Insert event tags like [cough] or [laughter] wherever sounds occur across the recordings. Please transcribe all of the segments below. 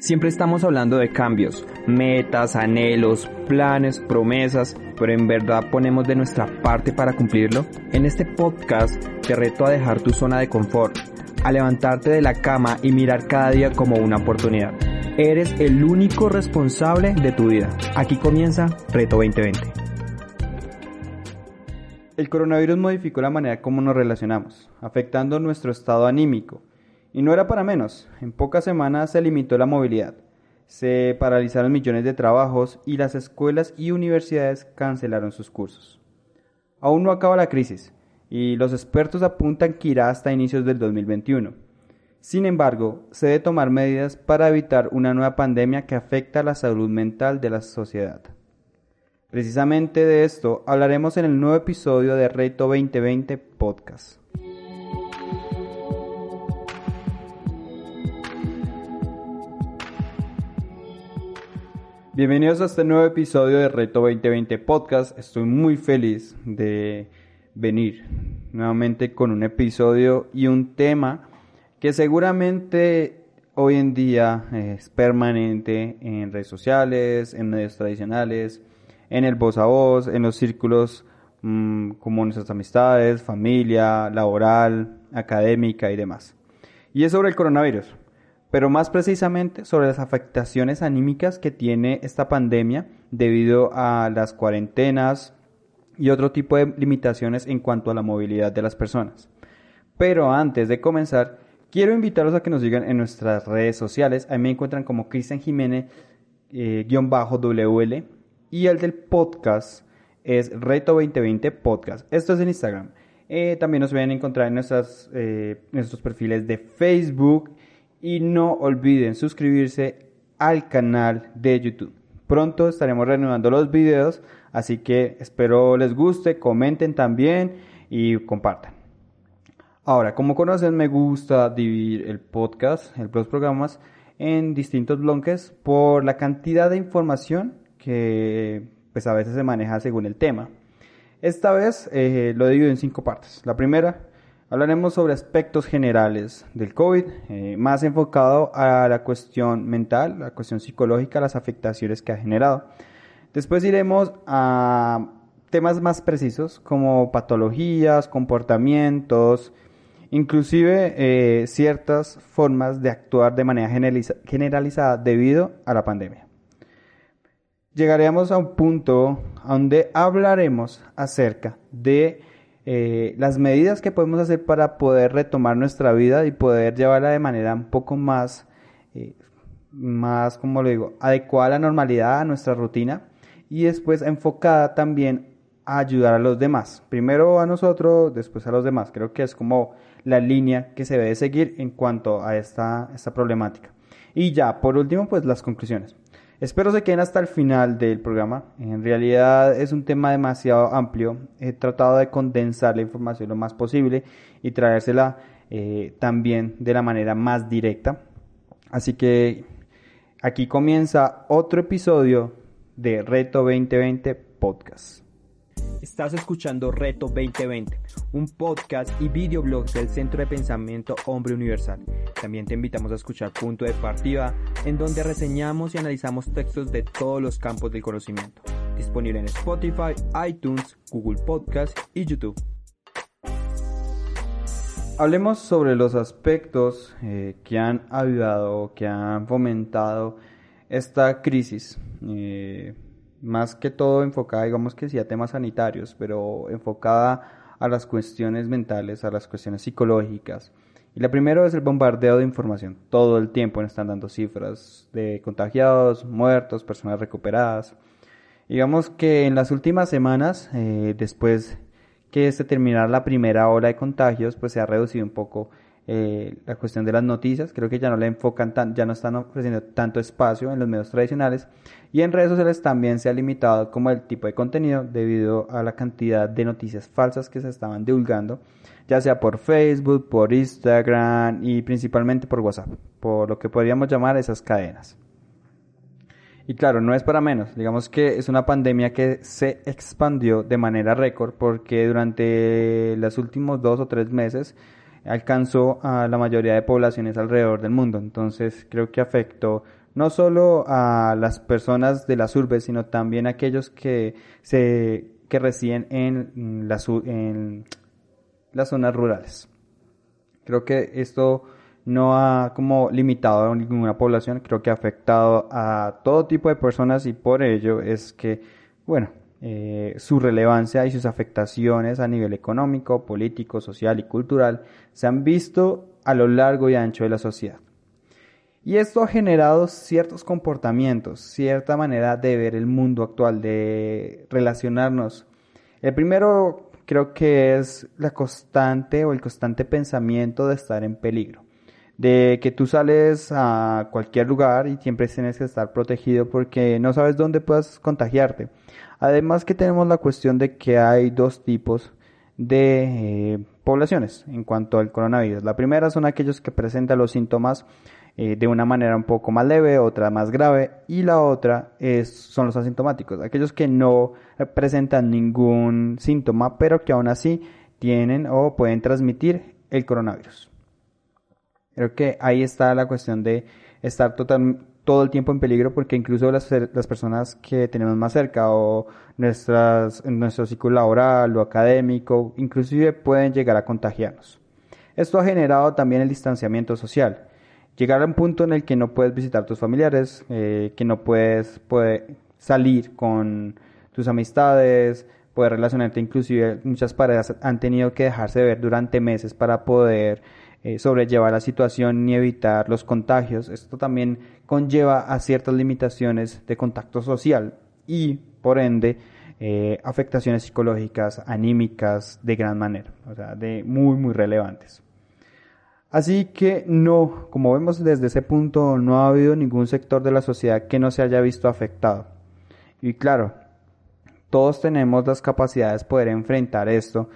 Siempre estamos hablando de cambios, metas, anhelos, planes, promesas, pero en verdad ponemos de nuestra parte para cumplirlo. En este podcast te reto a dejar tu zona de confort, a levantarte de la cama y mirar cada día como una oportunidad. Eres el único responsable de tu vida. Aquí comienza Reto 2020. El coronavirus modificó la manera como nos relacionamos, afectando nuestro estado anímico y no era para menos. En pocas semanas se limitó la movilidad. Se paralizaron millones de trabajos y las escuelas y universidades cancelaron sus cursos. Aún no acaba la crisis y los expertos apuntan que irá hasta inicios del 2021. Sin embargo, se debe tomar medidas para evitar una nueva pandemia que afecta a la salud mental de la sociedad. Precisamente de esto hablaremos en el nuevo episodio de Reto 2020 Podcast. Bienvenidos a este nuevo episodio de Reto 2020 Podcast. Estoy muy feliz de venir nuevamente con un episodio y un tema que seguramente hoy en día es permanente en redes sociales, en medios tradicionales, en el voz a voz, en los círculos mmm, como nuestras amistades, familia, laboral, académica y demás. Y es sobre el coronavirus pero más precisamente sobre las afectaciones anímicas que tiene esta pandemia debido a las cuarentenas y otro tipo de limitaciones en cuanto a la movilidad de las personas. Pero antes de comenzar, quiero invitarlos a que nos sigan en nuestras redes sociales. Ahí me encuentran como Cristian Jiménez eh, y el del podcast es Reto 2020 Podcast. Esto es en Instagram. Eh, también nos pueden encontrar en nuestras, eh, nuestros perfiles de Facebook y no olviden suscribirse al canal de YouTube. Pronto estaremos reanudando los videos, así que espero les guste, comenten también y compartan. Ahora, como conocen, me gusta dividir el podcast, los programas, en distintos bloques por la cantidad de información que pues a veces se maneja según el tema. Esta vez eh, lo divido en cinco partes. La primera Hablaremos sobre aspectos generales del COVID, eh, más enfocado a la cuestión mental, la cuestión psicológica, las afectaciones que ha generado. Después iremos a temas más precisos como patologías, comportamientos, inclusive eh, ciertas formas de actuar de manera generalizada debido a la pandemia. Llegaremos a un punto donde hablaremos acerca de eh, las medidas que podemos hacer para poder retomar nuestra vida y poder llevarla de manera un poco más, eh, más, como lo digo, adecuada a la normalidad, a nuestra rutina y después enfocada también a ayudar a los demás. Primero a nosotros, después a los demás. Creo que es como la línea que se debe seguir en cuanto a esta, esta problemática. Y ya, por último, pues las conclusiones. Espero se queden hasta el final del programa. En realidad es un tema demasiado amplio. He tratado de condensar la información lo más posible y traérsela eh, también de la manera más directa. Así que aquí comienza otro episodio de Reto 2020 Podcast. Estás escuchando Reto 2020, un podcast y videoblog del Centro de Pensamiento Hombre Universal. También te invitamos a escuchar Punto de Partida, en donde reseñamos y analizamos textos de todos los campos del conocimiento. Disponible en Spotify, iTunes, Google Podcast y YouTube. Hablemos sobre los aspectos eh, que han ayudado, que han fomentado esta crisis. Eh, más que todo enfocada, digamos que sí, a temas sanitarios, pero enfocada a las cuestiones mentales, a las cuestiones psicológicas. Y la primera es el bombardeo de información. Todo el tiempo nos están dando cifras de contagiados, muertos, personas recuperadas. Digamos que en las últimas semanas, eh, después que se terminara la primera ola de contagios, pues se ha reducido un poco eh, la cuestión de las noticias, creo que ya no le enfocan tan, ya no están ofreciendo tanto espacio en los medios tradicionales y en redes sociales también se ha limitado como el tipo de contenido debido a la cantidad de noticias falsas que se estaban divulgando, ya sea por Facebook, por Instagram y principalmente por WhatsApp, por lo que podríamos llamar esas cadenas. Y claro, no es para menos. Digamos que es una pandemia que se expandió de manera récord porque durante los últimos dos o tres meses alcanzó a la mayoría de poblaciones alrededor del mundo. Entonces creo que afectó no solo a las personas de las urbes, sino también a aquellos que se que residen en las, en las zonas rurales. Creo que esto no ha como limitado a ninguna población, creo que ha afectado a todo tipo de personas y por ello es que, bueno, eh, su relevancia y sus afectaciones a nivel económico, político, social y cultural se han visto a lo largo y ancho de la sociedad. Y esto ha generado ciertos comportamientos, cierta manera de ver el mundo actual, de relacionarnos. El primero creo que es la constante o el constante pensamiento de estar en peligro de que tú sales a cualquier lugar y siempre tienes que estar protegido porque no sabes dónde puedas contagiarte. Además que tenemos la cuestión de que hay dos tipos de eh, poblaciones en cuanto al coronavirus. La primera son aquellos que presentan los síntomas eh, de una manera un poco más leve, otra más grave, y la otra son los asintomáticos, aquellos que no presentan ningún síntoma, pero que aún así tienen o pueden transmitir el coronavirus. Creo que ahí está la cuestión de estar todo el tiempo en peligro porque incluso las, las personas que tenemos más cerca o nuestras, nuestro ciclo laboral o académico inclusive pueden llegar a contagiarnos. Esto ha generado también el distanciamiento social. Llegar a un punto en el que no puedes visitar tus familiares, eh, que no puedes, puede salir con tus amistades, poder relacionarte, inclusive muchas parejas han tenido que dejarse de ver durante meses para poder eh, sobrellevar la situación y evitar los contagios. Esto también conlleva a ciertas limitaciones de contacto social y, por ende, eh, afectaciones psicológicas, anímicas de gran manera, o sea, de muy, muy relevantes. Así que no, como vemos desde ese punto, no ha habido ningún sector de la sociedad que no se haya visto afectado. Y claro, todos tenemos las capacidades de poder enfrentar esto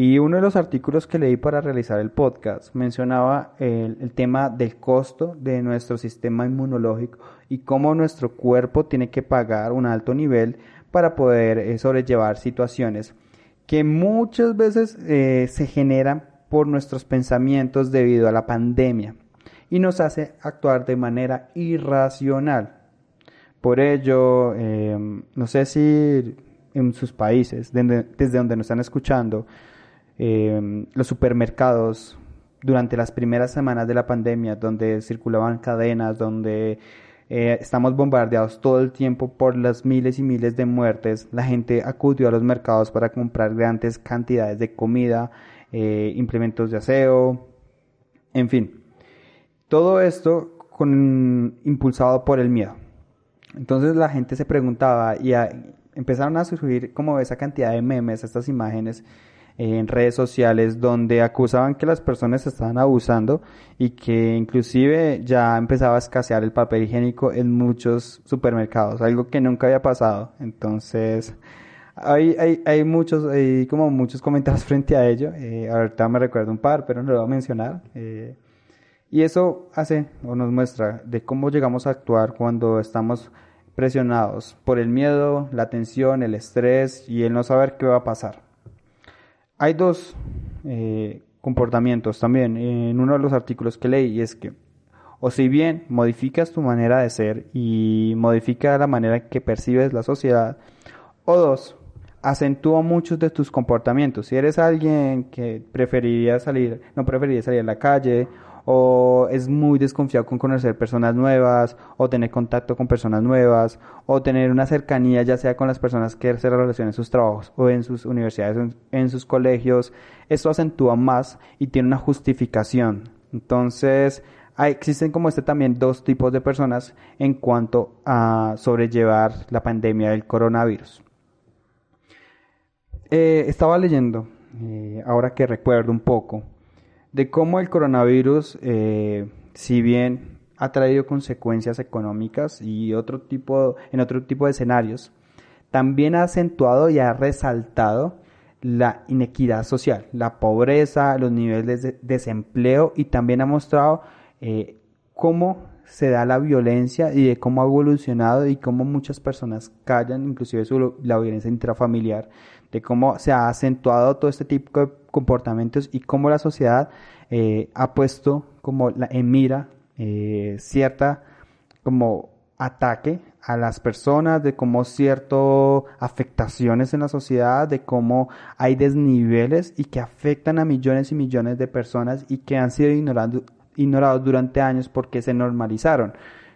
y uno de los artículos que leí para realizar el podcast mencionaba el, tema del costo de nuestro sistema inmunológico y cómo nuestro cuerpo tiene que pagar un alto nivel para poder eh, sobrellevar situaciones que muchas veces eh, se generan por nuestros pensamientos debido a la pandemia y nos hace actuar de manera irracional. Por ello, em, no sé si en sus países, desde donde nos están escuchando, Em, los supermercados durante las primeras semanas de la pandemia, donde circulaban cadenas, donde eh, estamos bombardeados todo el tiempo por las miles y miles de muertes, la gente acudió a los mercados para comprar grandes cantidades de comida, eh, implementos de aseo, en fin. Todo esto impulsado por el miedo. Entonces la gente se preguntaba y empezaron a surgir como esa cantidad de memes, estas imágenes en redes sociales donde acusaban que las personas estaban abusando y que inclusive ya empezaba a escasear el papel higiénico en muchos supermercados, algo que nunca había pasado. Entonces, hay, hay, hay muchos, hay como muchos comentarios [laughs] frente a ello. Eh, ahorita me recuerdo un par, pero no lo voy a mencionar. Eh, y eso hace o nos muestra de cómo llegamos a actuar cuando estamos presionados por el miedo, la tensión, el estrés y el no saber qué va a pasar. Hay dos eh, comportamientos también en uno de los artículos que leí y es que o si bien modificas tu manera de ser y modifica la manera que percibes la sociedad, o dos, acentúa muchos de tus comportamientos. Si eres alguien que preferiría salir, no preferiría salir a la calle o es muy desconfiado con conocer personas nuevas, o tener contacto con personas nuevas, o tener una cercanía ya sea con las personas que se relacionan en sus trabajos o en sus universidades, en, sus colegios, esto acentúa más y tiene una justificación. Entonces, existen como este también dos tipos de personas en cuanto a sobrellevar la pandemia del coronavirus. Eh, estaba leyendo, eh, ahora que recuerdo un poco, de cómo el coronavirus, eh, si bien ha traído consecuencias económicas y otro tipo, en otro tipo de escenarios, también ha acentuado y ha resaltado la inequidad social, la pobreza, los niveles de desempleo y también ha mostrado eh, cómo se da la violencia y de cómo ha evolucionado y cómo muchas personas callan, inclusive la violencia intrafamiliar, de cómo se ha acentuado todo este tipo de comportamientos y cómo la sociedad eh, ha puesto como la, en mira eh, cierta como ataque a las personas, de cómo cierto afectaciones en la sociedad, de cómo hay desniveles y que afectan a millones y millones de personas y que han sido ignorando, ignorados durante años porque se normalizaron.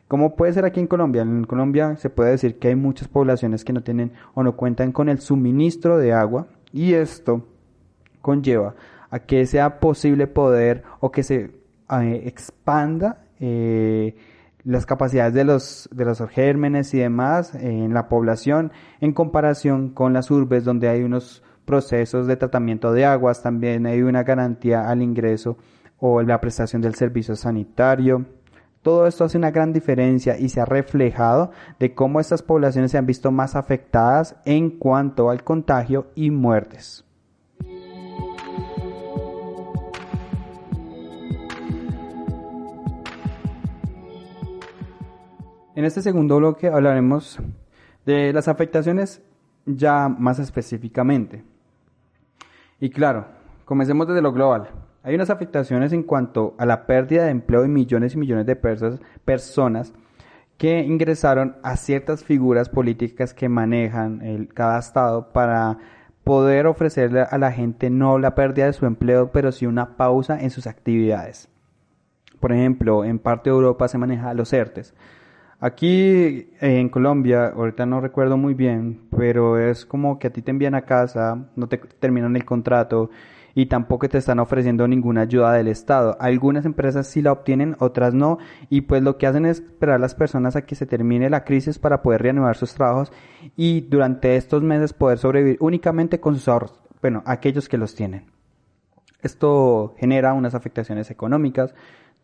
¿Cómo puede ser aquí en Colombia? En Colombia se puede decir que hay muchas poblaciones que no tienen o no cuentan con el suministro de agua y esto conlleva a que sea posible poder o que se eh, expanda eh, las capacidades de los, de los gérmenes y demás en la población en comparación con las urbes donde hay unos procesos de tratamiento de aguas, también hay una garantía al ingreso o la prestación del servicio sanitario. Todo esto hace una gran diferencia y se ha reflejado de cómo estas poblaciones se han visto más afectadas en cuanto al contagio y muertes. En este segundo bloque hablaremos de las afectaciones ya más específicamente. Y claro, comencemos desde lo global. Hay unas afectaciones en cuanto a la pérdida de empleo de millones y millones de personas que ingresaron a ciertas figuras políticas que manejan cada estado para poder ofrecerle a la gente no la pérdida de su empleo, pero sí una pausa en sus actividades. Por ejemplo, en parte de Europa se maneja los ERTES. Aquí en Colombia, ahorita no recuerdo muy bien, pero es como que a ti te envían a casa, no te terminan el contrato y tampoco te están ofreciendo ninguna ayuda del Estado. Algunas empresas sí la obtienen, otras no, y pues lo que hacen es esperar a las personas a que se termine la crisis para poder reanudar sus trabajos y durante estos meses poder sobrevivir únicamente con sus ahorros, bueno, aquellos que los tienen. Esto genera unas afectaciones económicas,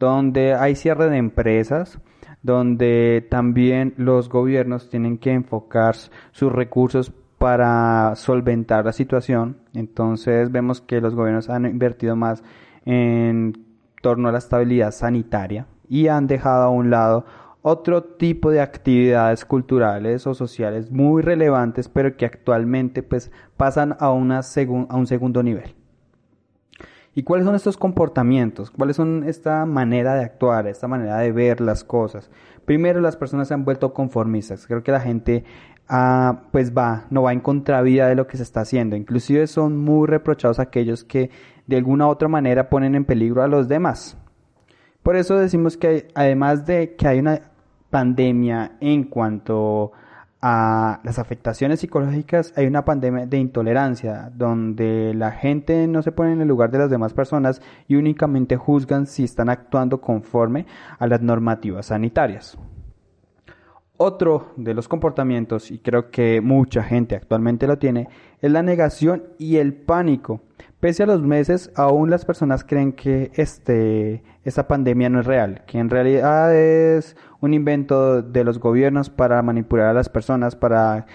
donde hay cierre de empresas, donde también los gobiernos tienen que enfocar sus recursos para solventar la situación. Entonces vemos que los gobiernos han invertido más en torno a la estabilidad sanitaria y han dejado a un lado otro tipo de actividades culturales o sociales muy relevantes, pero que actualmente pues pasan a, una a un segundo nivel. ¿Y cuáles son estos comportamientos? ¿Cuáles son esta manera de actuar, esta manera de ver las cosas? Primero, las personas se han vuelto conformistas. Creo que la gente ah, pues va, no va en contravía de lo que se está haciendo. Inclusive son muy reprochados aquellos que de alguna u otra manera ponen en peligro a los demás. Por eso decimos que además de que hay una pandemia en cuanto a las afectaciones psicológicas, hay una pandemia de intolerancia, donde la gente no se pone en el lugar de las demás personas y únicamente juzgan si están actuando conforme a las normativas sanitarias. Otro de los comportamientos, y creo que mucha gente actualmente lo tiene, es la negación y el pánico. Pese a los meses, aún las personas creen que este, esta pandemia no es real, que en realidad es un invento de los gobiernos para manipular a las personas, para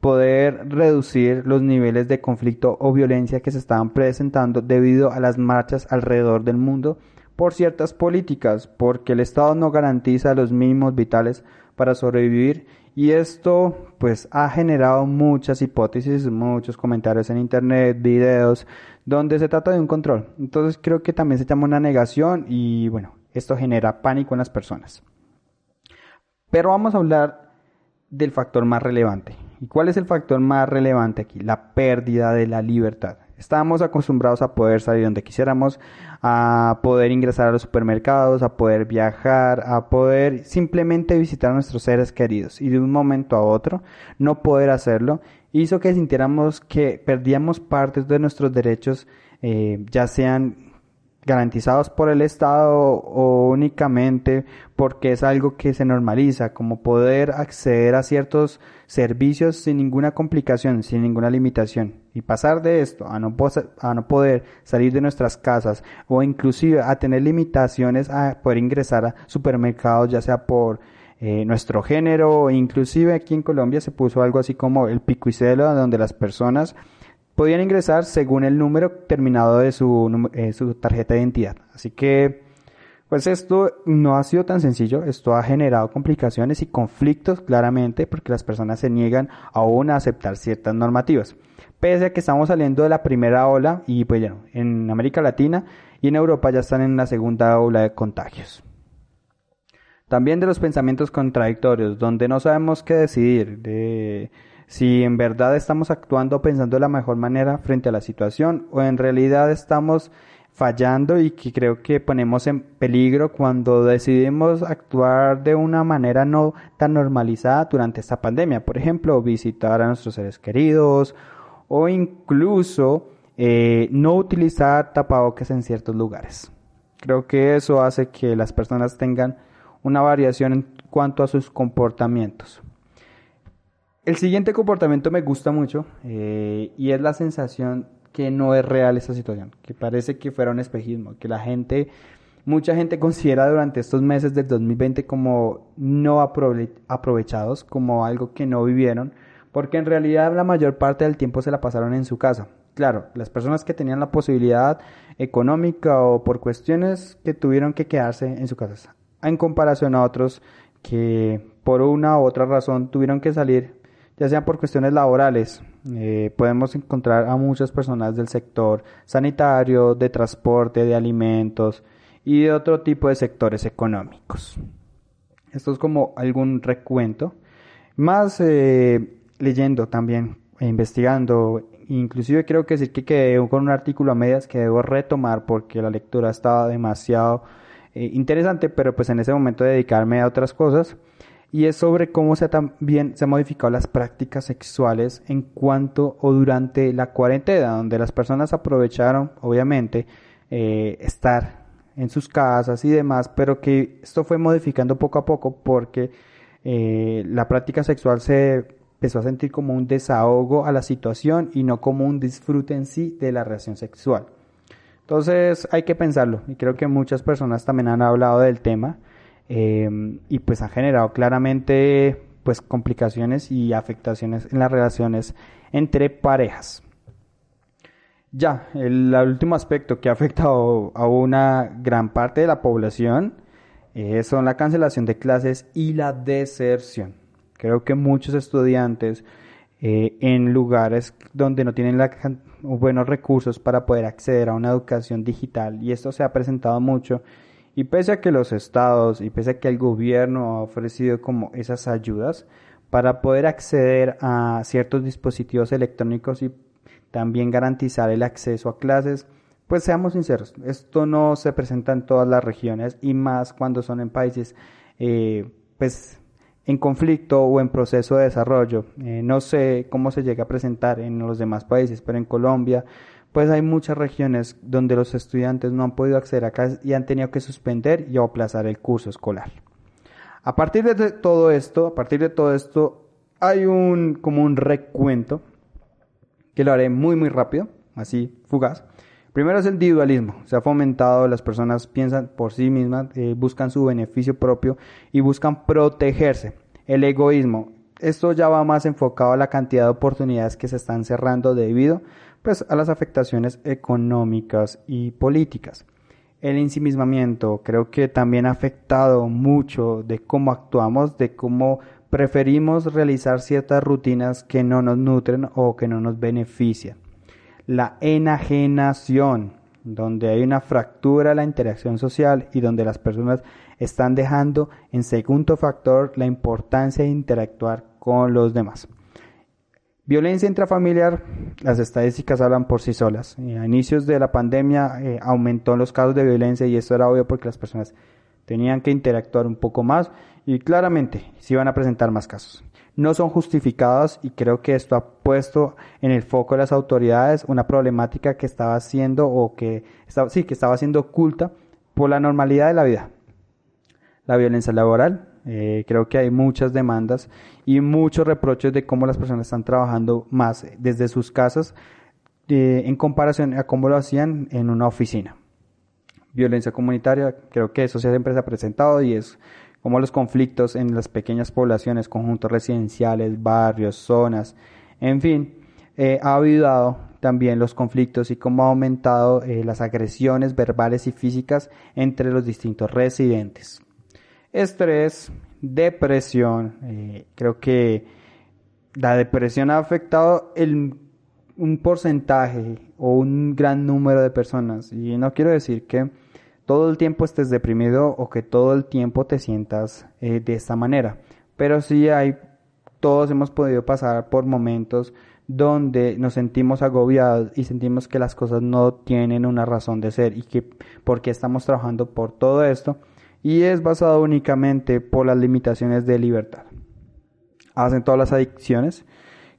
poder reducir los niveles de conflicto o violencia que se estaban presentando debido a las marchas alrededor del mundo por ciertas políticas, porque el Estado no garantiza los mínimos vitales para sobrevivir y esto pues ha generado muchas hipótesis, muchos comentarios en internet, videos, donde se trata de un control. Entonces creo que también se llama una negación y bueno, esto genera pánico en las personas. Pero vamos a hablar del factor más relevante. ¿Y cuál es el factor más relevante aquí? La pérdida de la libertad. Estábamos acostumbrados a poder salir donde quisiéramos, a poder ingresar a los supermercados, a poder viajar, a poder simplemente visitar a nuestros seres queridos y de un momento a otro no poder hacerlo hizo que sintiéramos que perdíamos partes de nuestros derechos, eh, ya sean garantizados por el Estado o únicamente porque es algo que se normaliza, como poder acceder a ciertos servicios sin ninguna complicación, sin ninguna limitación. Y pasar de esto a no, a no poder salir de nuestras casas o inclusive a tener limitaciones a poder ingresar a supermercados, ya sea por eh, nuestro género, inclusive aquí en Colombia se puso algo así como el pico y celo, donde las personas podían ingresar según el número terminado de su, eh, su tarjeta de identidad. Así que pues esto no ha sido tan sencillo, esto ha generado complicaciones y conflictos claramente porque las personas se niegan aún a aceptar ciertas normativas. Pese a que estamos saliendo de la primera ola y pues ya en América Latina y en Europa ya están en la segunda ola de contagios. También de los pensamientos contradictorios, donde no sabemos qué decidir, de si en verdad estamos actuando pensando de la mejor manera frente a la situación o en realidad estamos fallando y que creo que ponemos en peligro cuando decidimos actuar de una manera no tan normalizada durante esta pandemia. Por ejemplo, visitar a nuestros seres queridos o incluso eh, no utilizar tapabocas en ciertos lugares. Creo que eso hace que las personas tengan una variación en cuanto a sus comportamientos. El siguiente comportamiento me gusta mucho eh, y es la sensación que no es real esta situación, que parece que fuera un espejismo, que la gente, mucha gente [laughs] considera durante estos meses del 2020 como no aprovechados, como algo que no vivieron, porque en realidad la mayor parte del tiempo se la pasaron en su casa. Claro, las personas que tenían la posibilidad económica o por cuestiones que tuvieron que quedarse en su casa, en comparación a otros que por una u otra razón tuvieron que salir ya sean por cuestiones laborales. Eh, podemos encontrar a muchas personas del sector sanitario, de transporte, de alimentos y de otro tipo de sectores económicos. Esto es como algún recuento. Más eh, leyendo también e investigando, inclusive creo que decir que quedé con un artículo a medias que debo retomar porque la lectura estaba demasiado eh, interesante, pero pues en ese momento dedicarme a otras cosas. Y es sobre cómo se también se han modificado las prácticas sexuales en cuanto o durante la cuarentena, donde las personas aprovecharon, obviamente, eh, estar en sus casas y demás, pero que esto fue modificando poco a poco porque eh, la práctica sexual se empezó a sentir como un desahogo a la situación y no como un disfrute en sí de la relación sexual. Entonces hay que pensarlo y creo que muchas personas también han hablado del tema Em, y pues ha generado claramente pues complicaciones y afectaciones en las relaciones entre parejas. Ya, el, último aspecto que ha afectado a una gran parte de la población eh, son la cancelación de clases y la deserción. Creo que muchos estudiantes eh, en lugares donde no tienen buenos recursos para poder acceder a una educación digital y esto se ha presentado mucho y pese a que los estados y pese a que el gobierno ha ofrecido como esas ayudas para poder acceder a ciertos dispositivos electrónicos y también garantizar el acceso a clases, pues seamos sinceros, esto no se presenta en todas las regiones y más cuando son en países eh, pues en conflicto o en proceso de desarrollo. Eh, no sé cómo se llega a presentar en los demás países, pero en Colombia pues hay muchas regiones donde los estudiantes no han podido acceder a clases y han tenido que suspender y aplazar el curso escolar. A partir de todo esto, a partir de todo esto, hay un como un recuento que lo haré muy muy rápido, así fugaz. Primero es el individualismo, se ha fomentado, las personas piensan por sí mismas, eh, buscan su beneficio propio y buscan protegerse. El egoísmo, esto ya va más enfocado a la cantidad de oportunidades que se están cerrando debido pues, a las afectaciones económicas y políticas. El ensimismamiento creo que también ha afectado mucho de cómo actuamos, de cómo preferimos realizar ciertas rutinas que no nos nutren o que no nos benefician. La enajenación, donde hay una fractura en la interacción social y donde las personas están dejando en segundo factor la importancia de interactuar con los demás. Violencia intrafamiliar, las estadísticas hablan por sí solas. Eh, a inicios de la pandemia eh, aumentó los casos de violencia y esto era obvio porque las personas tenían que interactuar un poco más y claramente se iban a presentar más casos. No son justificados y creo que esto ha puesto en el foco de las autoridades una problemática que estaba siendo o que estaba, sí, que estaba siendo oculta por la normalidad de la vida. La violencia laboral, eh, creo que hay muchas demandas y muchos reproches de cómo las personas están trabajando más desde sus casas, en comparación a cómo lo hacían en una oficina. Violencia comunitaria, creo que eso siempre se ha presentado y es como los conflictos en las pequeñas poblaciones, conjuntos residenciales, barrios, zonas, en fin, eh, ha ayudado también los conflictos y cómo ha aumentado eh, las agresiones verbales y físicas entre los distintos residentes. Estrés, depresión, eh, creo que la depresión ha afectado el, un porcentaje o un gran número de personas y no quiero decir que todo el tiempo estés deprimido o que todo el tiempo te sientas eh, de esta manera. Pero sí hay, todos hemos podido pasar por momentos donde nos sentimos agobiados y sentimos que las cosas no tienen una razón de ser y que porque estamos trabajando por todo esto y es basado únicamente por las limitaciones de libertad. Hacen todas las adicciones.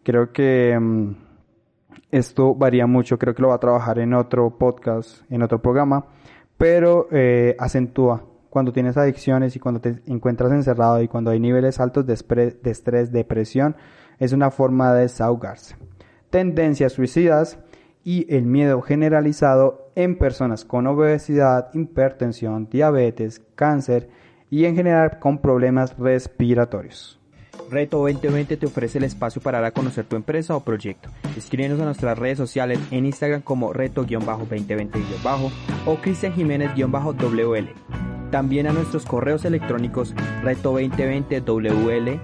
Creo que mm, esto varía mucho, creo que lo va a trabajar en otro podcast, en otro programa pero eh, acentúa cuando tienes adicciones y cuando te encuentras encerrado y cuando hay niveles altos de, de estrés, depresión, es una forma de desahogarse. Tendencias suicidas y el miedo generalizado en personas con obesidad, hipertensión, diabetes, cáncer y en general con problemas respiratorios. Reto 2020 te ofrece el espacio para dar a conocer tu empresa o proyecto. Escríbenos a nuestras redes sociales en Instagram como reto-2020- o Cristian Jiménez-WL. También a nuestros correos electrónicos reto2020wl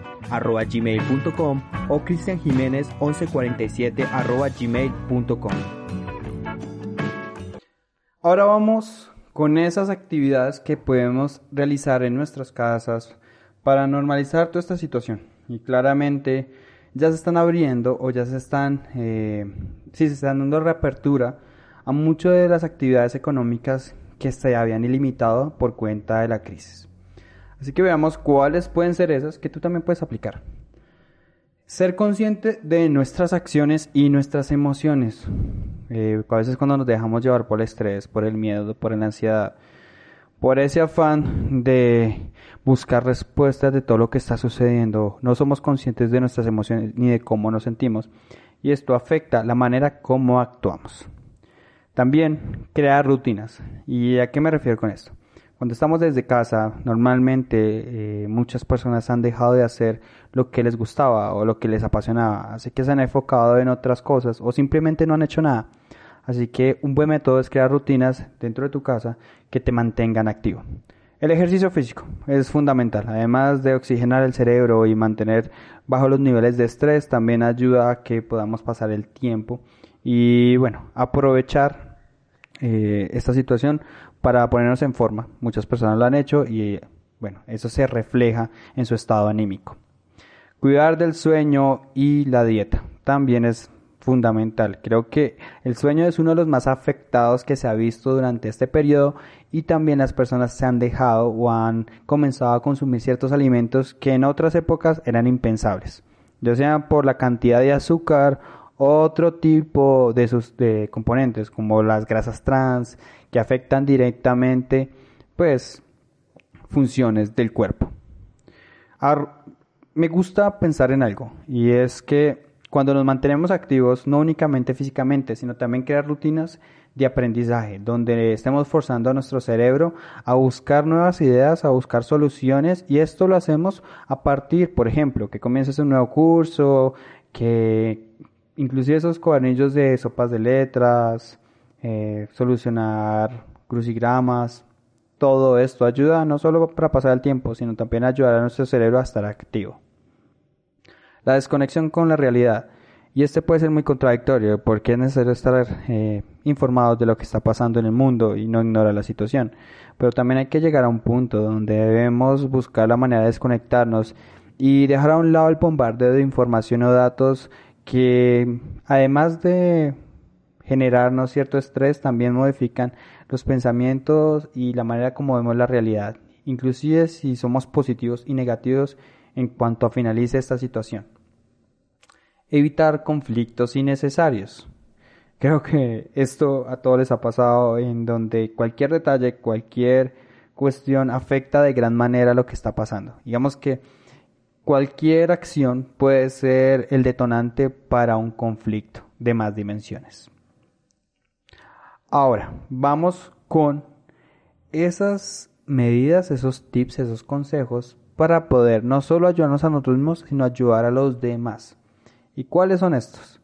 gmail.com o Cristian Jiménez 1147 gmail.com. Ahora vamos con esas actividades que podemos realizar en nuestras casas para normalizar toda esta situación y claramente ya se están abriendo o ya se están, eh, sí, se están dando reapertura a muchas de las actividades económicas que se habían ilimitado por cuenta de la crisis. Así que veamos cuáles pueden ser esas que tú también puedes aplicar. Ser consciente de nuestras acciones y nuestras emociones. Eh, a veces cuando nos dejamos llevar por el estrés, por el miedo, por la ansiedad, por ese afán de buscar respuestas de todo lo que está sucediendo, no somos conscientes de nuestras emociones ni de cómo nos sentimos y esto afecta la manera como actuamos. También crear rutinas. ¿Y a qué me refiero con esto? Cuando estamos desde casa, normalmente eh, muchas personas han dejado de hacer lo que les gustaba o lo que les apasionaba, así que se han enfocado en otras cosas o simplemente no han hecho nada. Así que un buen método es crear rutinas dentro de tu casa que te mantengan activo. El ejercicio físico es fundamental. Además de oxigenar el cerebro y mantener bajo los niveles de estrés, también ayuda a que podamos pasar el tiempo y bueno, aprovechar eh, esta situación para ponernos en forma. Muchas personas lo han hecho y bueno, eso se refleja en su estado anímico. Cuidar del sueño y la dieta también es fundamental. Creo que el sueño es uno de los más afectados que se ha visto durante este periodo y también las personas se han dejado o han comenzado a consumir ciertos alimentos que en otras épocas eran impensables, ya sea por la cantidad de azúcar otro tipo de sus de componentes como las grasas trans que afectan directamente pues funciones del cuerpo. me gusta pensar en algo y es que cuando nos mantenemos activos, no únicamente físicamente, sino también crear rutinas de aprendizaje, donde estemos forzando a nuestro cerebro a buscar nuevas ideas, a buscar soluciones, y esto lo hacemos a partir, por ejemplo, que comiences un nuevo curso, que inclusive esos cuadernillos de sopas de letras, eh, solucionar crucigramas, todo esto ayuda no solo para pasar el tiempo, sino también ayudar a nuestro cerebro a estar activo. La desconexión con la realidad. Y este puede ser muy contradictorio porque es necesario estar eh, informados de lo que está pasando en el mundo y no ignorar la situación. Pero también hay que llegar a un punto donde debemos buscar la manera de desconectarnos y dejar a un lado el bombardeo de información o datos que además de generarnos cierto estrés también modifican los pensamientos y la manera como vemos la realidad, inclusive si somos positivos y negativos en cuanto finalice esta situación. Evitar conflictos innecesarios. Creo que esto a todos les ha pasado en donde cualquier detalle, cualquier cuestión afecta de gran manera lo que está pasando. Digamos que cualquier acción puede ser el detonante para un conflicto de más dimensiones. Ahora, vamos con esas medidas, esos tips, esos consejos para poder no solo ayudarnos a nosotros mismos, sino ayudar a los demás. ¿Y cuáles son estos?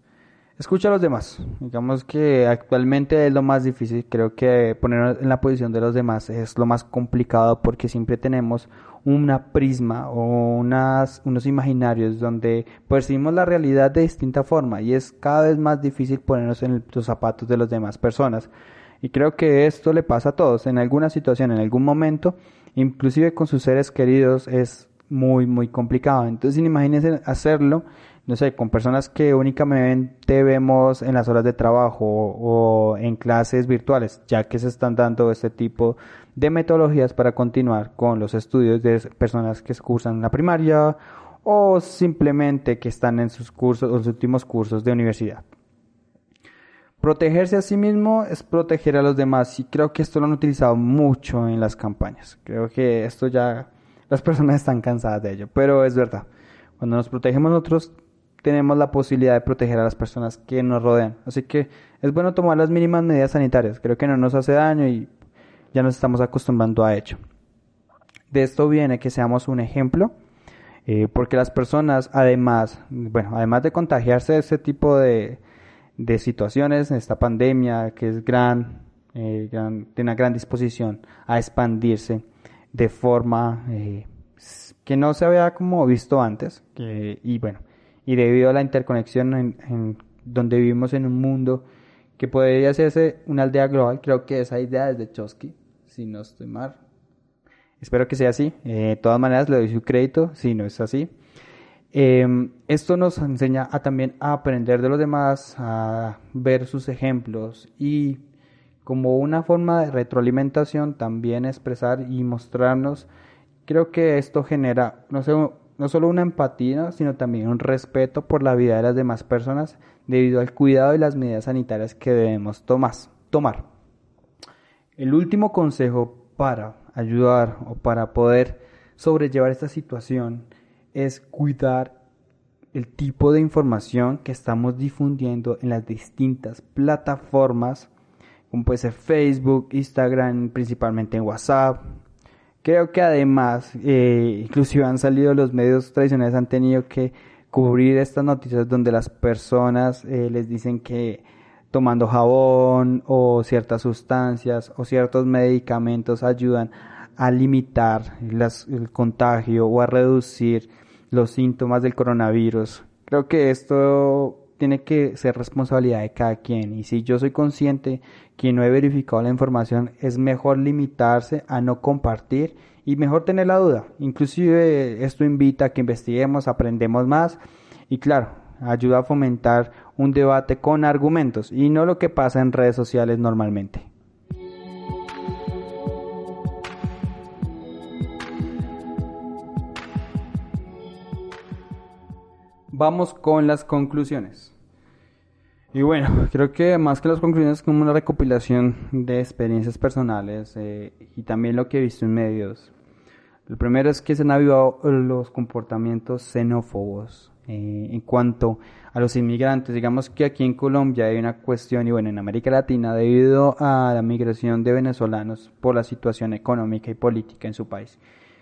Escucha a los demás. Digamos que actualmente es lo más difícil. Creo que ponernos en la posición de los demás es lo más complicado porque siempre tenemos una prisma o unas, unos imaginarios donde percibimos la realidad de distinta forma y es cada vez más difícil ponernos en los zapatos de las demás personas. Y creo que esto le pasa a todos en alguna situación, en algún momento, inclusive con sus seres queridos es muy, muy complicado. Entonces, imagínense hacerlo, no sé, con personas que únicamente vemos en las horas de trabajo o en clases virtuales, ya que se están dando este tipo de metodologías para continuar con los estudios de personas que cursan la primaria o simplemente que están en sus cursos, los últimos cursos de universidad. Protegerse a sí mismo es proteger a los demás y creo que esto lo han utilizado mucho en las campañas. Creo que esto ya las personas [laughs] están cansadas de ello, pero es verdad. Cuando nos protegemos nosotros tenemos la posibilidad de proteger a las personas que nos rodean. Así que es bueno tomar las mínimas medidas sanitarias. Creo que no nos hace daño y ya nos estamos acostumbrando a ello. De esto viene que seamos un ejemplo, eh, porque las personas, además, bueno, además de contagiarse de este tipo de, de situaciones, esta pandemia que es gran, eh, gran, tiene una gran disposición a expandirse de forma eh, que no se había como visto antes, y bueno, y debido a la interconexión en, en donde vivimos en un mundo que podría hacerse una aldea global, creo que esa idea es de Chosky, si no estoy mal. Espero que sea así. Eh, de todas maneras, le doy su crédito si no es así. Em, esto nos enseña a también a aprender de los demás, a ver sus ejemplos y como una forma de retroalimentación también expresar y mostrarnos. Creo que esto genera no, sé, no solo una empatía, sino también un respeto por la vida de las demás personas debido al cuidado y las medidas sanitarias que debemos tomar. El último consejo para ayudar o para poder sobrellevar esta situación es cuidar el tipo de información que estamos difundiendo en las distintas plataformas, como puede ser Facebook, Instagram, principalmente en WhatsApp. Creo que además, eh, inclusive han salido los medios tradicionales, han tenido que cubrir estas noticias donde las personas eh, les dicen que tomando jabón o ciertas sustancias o ciertos medicamentos ayudan a limitar el contagio o a reducir los síntomas del coronavirus. Creo que esto tiene que ser responsabilidad de cada quien y si yo soy consciente que no he verificado la información es mejor limitarse a no compartir y mejor tener la duda. Inclusive esto invita a que investiguemos, aprendemos más y claro, ayuda a fomentar un debate con argumentos y no lo que pasa en redes sociales normalmente. Vamos con las conclusiones. Y bueno, [laughs] creo que más que las conclusiones es como una recopilación de experiencias personales eh, y también lo que he visto en medios. Lo primero es que se han avivado los comportamientos xenófobos eh, en cuanto a los inmigrantes. Digamos que aquí en Colombia hay una cuestión, y bueno, en América Latina, debido a la migración de venezolanos por la situación económica y política en su país,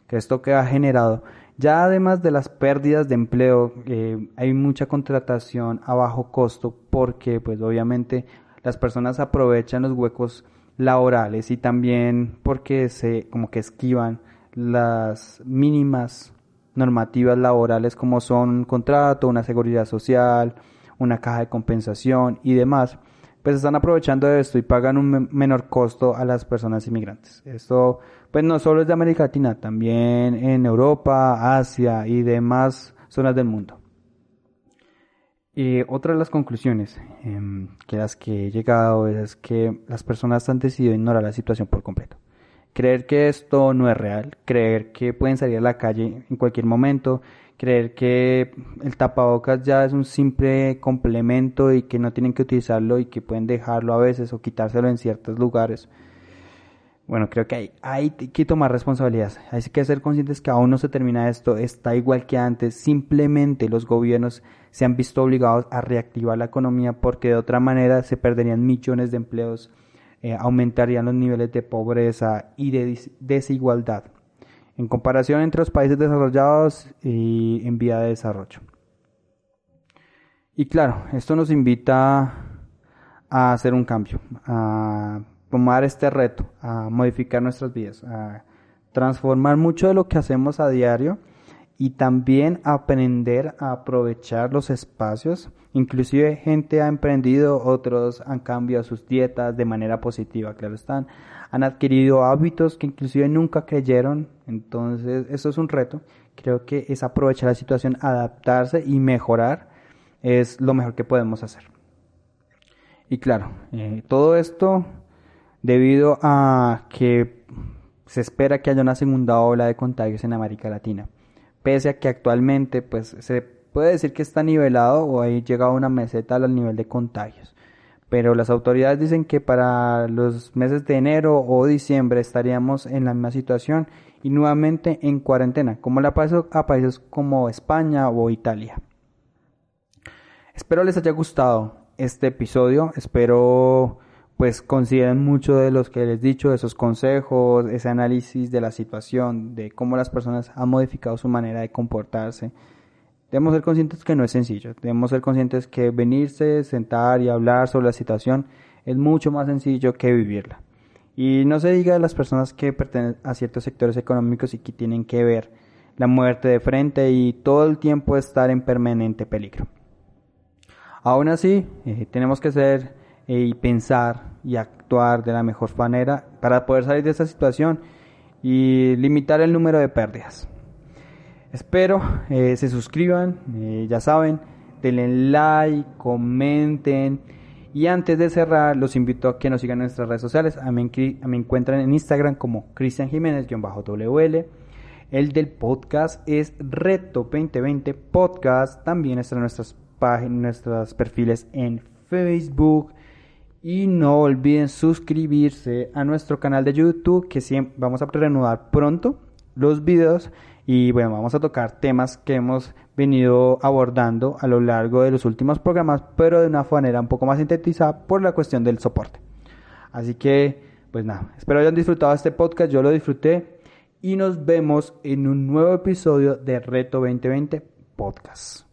que esto que ha generado, ya además de las pérdidas de empleo, eh, hay mucha contratación a bajo costo porque pues obviamente las personas aprovechan los huecos laborales y también porque se como que esquivan las mínimas normativas laborales como son un contrato, una seguridad social, una caja de compensación y demás, pues están aprovechando esto y pagan un menor costo a las personas inmigrantes. Esto pues no solo es de América Latina, también en Europa, Asia y demás zonas del mundo. Y otra de las conclusiones eh, que las que he llegado es que las personas han decidido ignorar la situación por completo creer que esto no es real, creer que pueden salir a la calle en cualquier momento, creer que el tapabocas ya es un simple complemento y que no tienen que utilizarlo y que pueden dejarlo a veces o quitárselo en ciertos lugares. Bueno, creo que hay, hay que tomar responsabilidades. Hay que ser conscientes que aún no se termina esto, está igual que antes. Simplemente los gobiernos se han visto obligados a reactivar la economía porque de otra manera se perderían millones de empleos eh, aumentarían los niveles de pobreza y de desigualdad en comparación entre los países desarrollados y en vía de desarrollo. Y claro, esto nos invita a hacer un cambio, a tomar este reto, a modificar nuestras vidas, a transformar mucho de lo que hacemos a diario y también aprender a aprovechar los espacios. Inclusive gente ha emprendido, otros han cambiado sus dietas de manera positiva, claro están, han adquirido hábitos que inclusive nunca creyeron, entonces eso es un reto. Creo que es aprovechar la situación, adaptarse y mejorar es lo mejor que podemos hacer. Y claro, eh, todo esto debido a que se espera que haya una segunda ola de contagios en América Latina pese a que actualmente pues se puede decir que está nivelado o ha llegado a una meseta al nivel de contagios. Pero las autoridades dicen que para los meses de enero o diciembre estaríamos en la misma situación y nuevamente en cuarentena, como le pasado a países como España o Italia. Espero les haya gustado este episodio, espero pues consideren mucho de los que les he dicho, esos consejos, ese análisis de la situación, de cómo las personas han modificado su manera de comportarse. Debemos ser conscientes que no es sencillo, debemos ser conscientes que venirse, sentar y hablar sobre la situación es mucho más sencillo que vivirla. Y no se diga de las personas que pertenecen a ciertos sectores económicos y que tienen que ver la muerte de frente y todo el tiempo estar en permanente peligro. Aún así, eh, tenemos que ser y pensar y actuar de la mejor manera para poder salir de esta situación y limitar el número de pérdidas. Espero eh, se suscriban, eh, ya saben, denle like, comenten y antes de cerrar los invito a que nos sigan en nuestras redes sociales. A mí me encuentran en Instagram como Cristian Jiménez-WL. El del podcast es Reto 2020 Podcast. También están nuestras páginas, nuestros perfiles en Facebook, y no olviden suscribirse a nuestro canal de YouTube que siempre vamos a reanudar pronto los videos y bueno, vamos a tocar temas que hemos venido abordando a lo largo de los últimos programas, pero de una manera un poco más sintetizada por la cuestión del soporte. Así que, pues nada, espero hayan disfrutado este podcast, yo lo disfruté y nos vemos en un nuevo episodio de Reto 2020 Podcast.